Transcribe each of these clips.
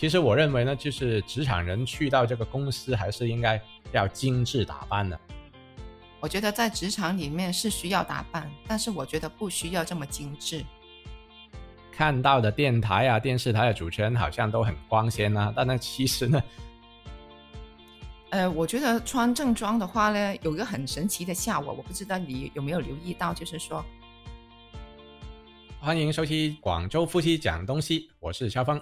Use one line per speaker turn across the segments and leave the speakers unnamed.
其实我认为呢，就是职场人去到这个公司，还是应该要精致打扮的。
我觉得在职场里面是需要打扮，但是我觉得不需要这么精致。
看到的电台啊、电视台的主持人好像都很光鲜啊，但那其实呢，
呃，我觉得穿正装的话呢，有一个很神奇的效果，我不知道你有没有留意到，就是说，
欢迎收听广州夫妻讲东西，我是肖峰，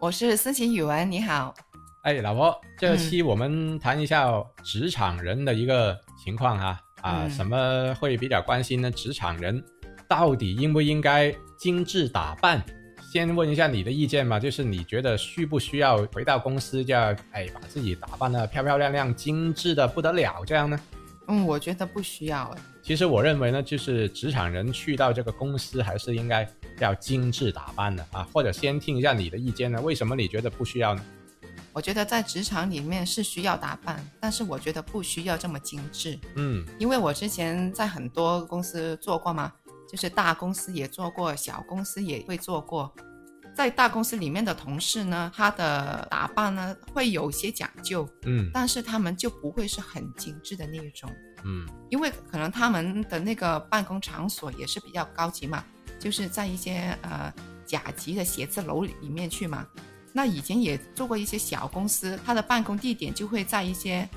我是思琪语文，你好。
哎，老婆，这期我们谈一下职场人的一个情况哈啊，什么会比较关心呢？职场人到底应不应该精致打扮？先问一下你的意见吧，就是你觉得需不需要回到公司就要哎把自己打扮的漂漂亮亮、精致的不得了这样呢？
嗯，我觉得不需要。
其实我认为呢，就是职场人去到这个公司还是应该要精致打扮的啊，或者先听一下你的意见呢？为什么你觉得不需要呢？
我觉得在职场里面是需要打扮，但是我觉得不需要这么精致。
嗯，
因为我之前在很多公司做过嘛，就是大公司也做过，小公司也会做过。在大公司里面的同事呢，他的打扮呢会有些讲究，
嗯，
但是他们就不会是很精致的那一种，
嗯，
因为可能他们的那个办公场所也是比较高级嘛，就是在一些呃甲级的写字楼里面去嘛。那以前也做过一些小公司，他的办公地点就会在一些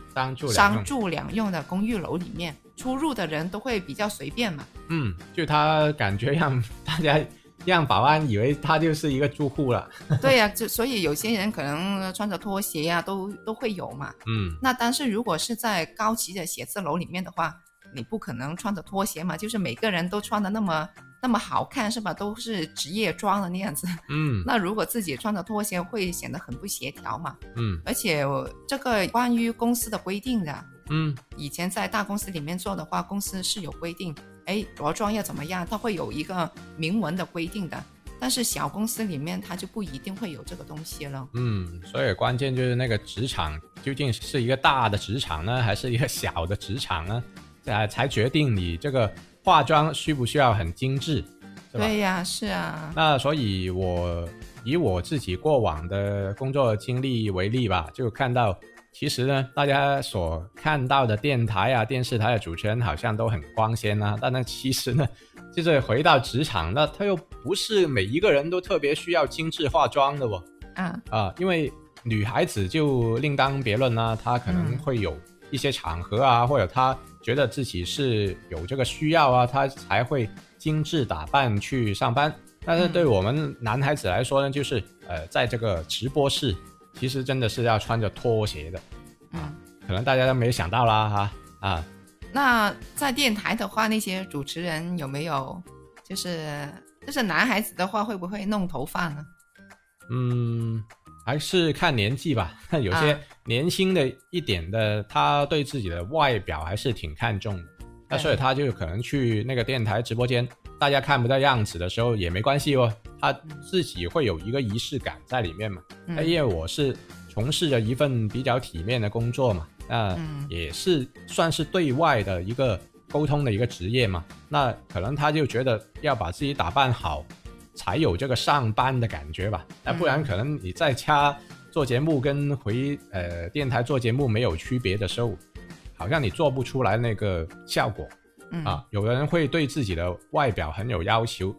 商住两用的公寓楼里面，出入的人都会比较随便嘛。
嗯，就他感觉让大家让保安以为他就是一个住户了。
对呀，就所以有些人可能穿着拖鞋呀，都都会有嘛。
嗯，
那但是如果是在高级的写字楼里面的话，你不可能穿着拖鞋嘛，就是每个人都穿的那么。那么好看是吧？都是职业装的那样子。
嗯，
那如果自己穿着拖鞋会显得很不协调嘛。
嗯，
而且这个关于公司的规定的。
嗯，
以前在大公司里面做的话，公司是有规定，哎，着装要怎么样，它会有一个明文的规定的。但是小公司里面它就不一定会有这个东西了。
嗯，所以关键就是那个职场究竟是一个大的职场呢，还是一个小的职场呢？才才决定你这个。化妆需不需要很精致？
对呀，是啊。
那所以，我以我自己过往的工作经历为例吧，就看到，其实呢，大家所看到的电台啊、电视台的主持人好像都很光鲜啊，但那其实呢，就是回到职场，那他又不是每一个人都特别需要精致化妆的哦。
啊
啊，因为女孩子就另当别论啦，她可能会有一些场合啊，或者她。觉得自己是有这个需要啊，她才会精致打扮去上班。但是对我们男孩子来说呢，就是呃，在这个直播室，其实真的是要穿着拖鞋的啊。可能大家都没想到啦哈啊。
那在电台的话，那些主持人有没有就是就是男孩子的话，会不会弄头发呢？
嗯。还是看年纪吧，有些年轻的一点的，他对自己的外表还是挺看重的，那所以他就可能去那个电台直播间，大家看不到样子的时候也没关系哦，他自己会有一个仪式感在里面嘛。那因为我是从事着一份比较体面的工作嘛，那也是算是对外的一个沟通的一个职业嘛，那可能他就觉得要把自己打扮好。才有这个上班的感觉吧，那不然可能你在家做节目跟回呃电台做节目没有区别的时候，好像你做不出来那个效果啊。有的人会对自己的外表很有要求，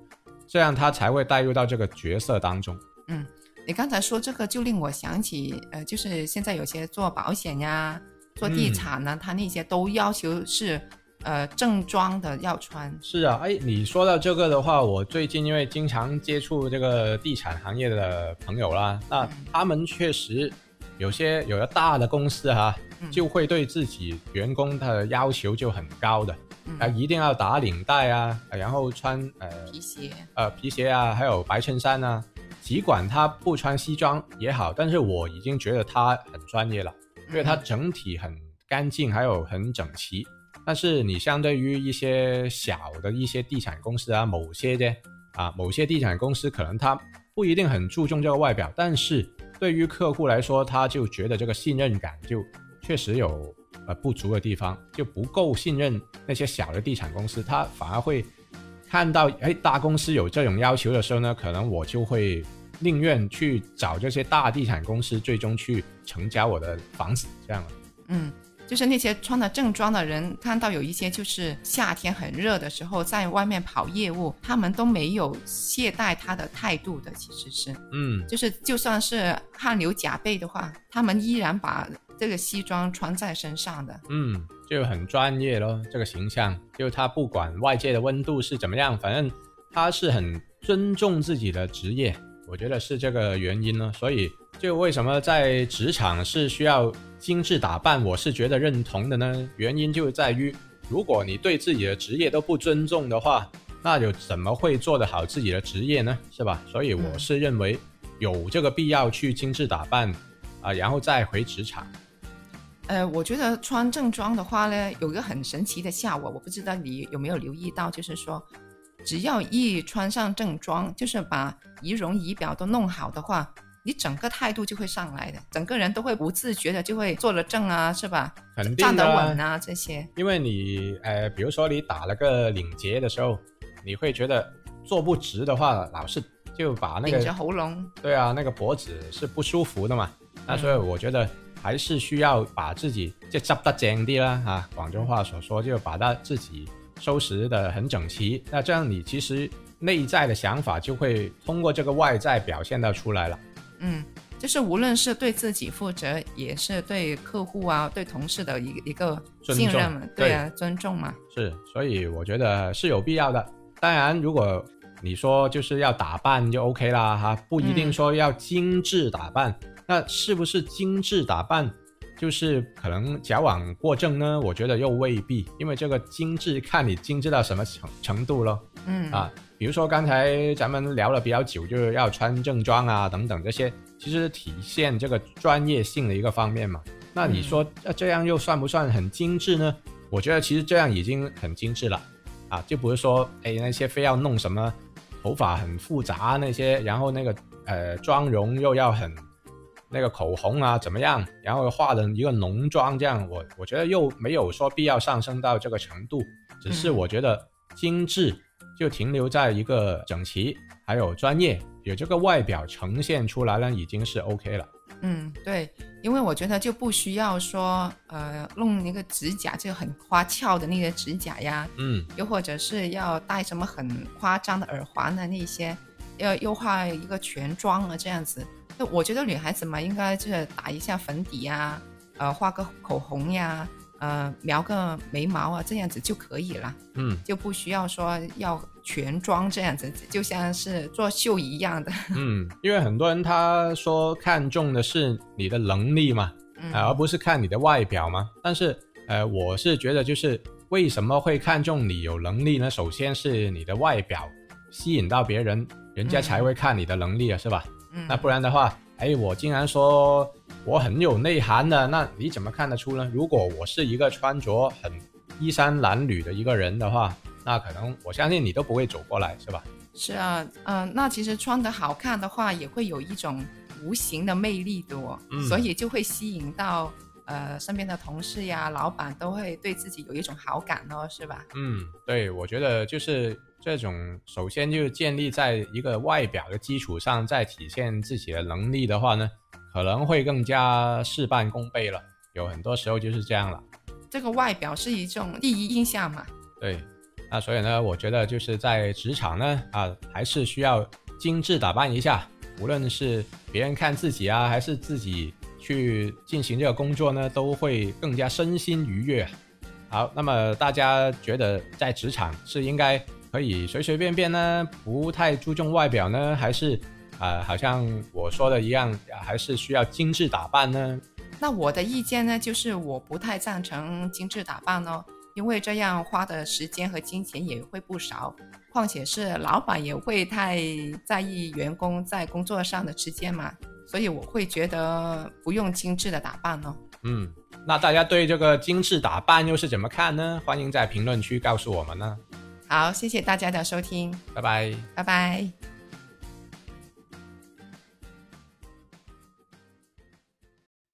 这样他才会带入到这个角色当中。
嗯，你刚才说这个就令我想起，呃，就是现在有些做保险呀、做地产呢，他那些都要求是。呃，正装的要穿
是啊，哎，你说到这个的话，我最近因为经常接触这个地产行业的朋友啦，那他们确实有些有的大的公司哈，就会对自己员工的要求就很高的，啊，一定要打领带啊，然后穿呃
皮鞋，
呃皮鞋啊，还有白衬衫啊，尽管他不穿西装也好，但是我已经觉得他很专业了，因为他整体很干净，还有很整齐。但是你相对于一些小的一些地产公司啊，某些的啊，某些地产公司可能他不一定很注重这个外表，但是对于客户来说，他就觉得这个信任感就确实有不足的地方，就不够信任那些小的地产公司，他反而会看到哎大公司有这种要求的时候呢，可能我就会宁愿去找这些大地产公司，最终去成交我的房子，这样。
嗯。就是那些穿了正装的人，看到有一些就是夏天很热的时候在外面跑业务，他们都没有懈怠他的态度的，其实是，
嗯，
就是就算是汗流浃背的话，他们依然把这个西装穿在身上的，
嗯，就很专业咯，这个形象，就他不管外界的温度是怎么样，反正他是很尊重自己的职业，我觉得是这个原因呢，所以就为什么在职场是需要。精致打扮，我是觉得认同的呢。原因就在于，如果你对自己的职业都不尊重的话，那就怎么会做得好自己的职业呢？是吧？所以我是认为有这个必要去精致打扮啊，然后再回职场。
呃，我觉得穿正装的话呢，有一个很神奇的效果，我不知道你有没有留意到，就是说，只要一穿上正装，就是把仪容仪表都弄好的话。你整个态度就会上来的，整个人都会不自觉的就会坐得正啊，是吧？站得稳啊，这些。
因为你，呃，比如说你打了个领结的时候，你会觉得坐不直的话，老是就把那个
顶着喉咙。
对啊，那个脖子是不舒服的嘛。那所以我觉得还是需要把自己就扎得正啲啦，啊，广州话所说就把它自己收拾的很整齐。那这样你其实内在的想法就会通过这个外在表现到出来了。
嗯，就是无论是对自己负责，也是对客户啊、对同事的一个一个信任嘛，对啊，尊重嘛。
是，所以我觉得是有必要的。当然，如果你说就是要打扮就 OK 啦，哈，不一定说要精致打扮。那是不是精致打扮就是可能矫枉过正呢？我觉得又未必，因为这个精致看你精致到什么程程度咯。
嗯
啊。比如说刚才咱们聊了比较久，就是要穿正装啊等等这些，其实体现这个专业性的一个方面嘛。那你说这样又算不算很精致呢？我觉得其实这样已经很精致了啊，就不是说哎那些非要弄什么头发很复杂那些，然后那个呃妆容又要很那个口红啊怎么样，然后化的一个浓妆这样，我我觉得又没有说必要上升到这个程度，只是我觉得精致。就停留在一个整齐，还有专业，有这个外表呈现出来呢，已经是 OK 了。
嗯，对，因为我觉得就不需要说，呃，弄那个指甲就很花俏的那个指甲呀，
嗯，
又或者是要戴什么很夸张的耳环的那些，要又化一个全妆啊这样子。那我觉得女孩子嘛，应该就是打一下粉底呀，呃，画个口红呀。呃，描个眉毛啊，这样子就可以了。
嗯，
就不需要说要全妆这样子，就像是做秀一样的。
嗯，因为很多人他说看重的是你的能力嘛，而不是看你的外表嘛。但是，呃，我是觉得就是为什么会看重你有能力呢？首先是你的外表吸引到别人，人家才会看你的能力啊，是吧？
嗯，
那不然的话。哎，我竟然说我很有内涵的，那你怎么看得出呢？如果我是一个穿着很衣衫褴褛的一个人的话，那可能我相信你都不会走过来，是吧？
是啊，嗯，那其实穿得好看的话，也会有一种无形的魅力的哦，所以就会吸引到呃身边的同事呀、老板都会对自己有一种好感哦，是吧？
嗯，对，我觉得就是。这种首先就建立在一个外表的基础上，再体现自己的能力的话呢，可能会更加事半功倍了。有很多时候就是这样了。
这个外表是一种第一印象嘛？
对。那所以呢，我觉得就是在职场呢，啊，还是需要精致打扮一下。无论是别人看自己啊，还是自己去进行这个工作呢，都会更加身心愉悦。好，那么大家觉得在职场是应该？可以随随便便呢，不太注重外表呢，还是啊，好像我说的一样，还是需要精致打扮呢？
那我的意见呢，就是我不太赞成精致打扮哦，因为这样花的时间和金钱也会不少，况且是老板也会太在意员工在工作上的时间嘛，所以我会觉得不用精致的打扮哦。
嗯，那大家对这个精致打扮又是怎么看呢？欢迎在评论区告诉我们呢。
好，谢谢大家的收听，
拜拜，
拜拜。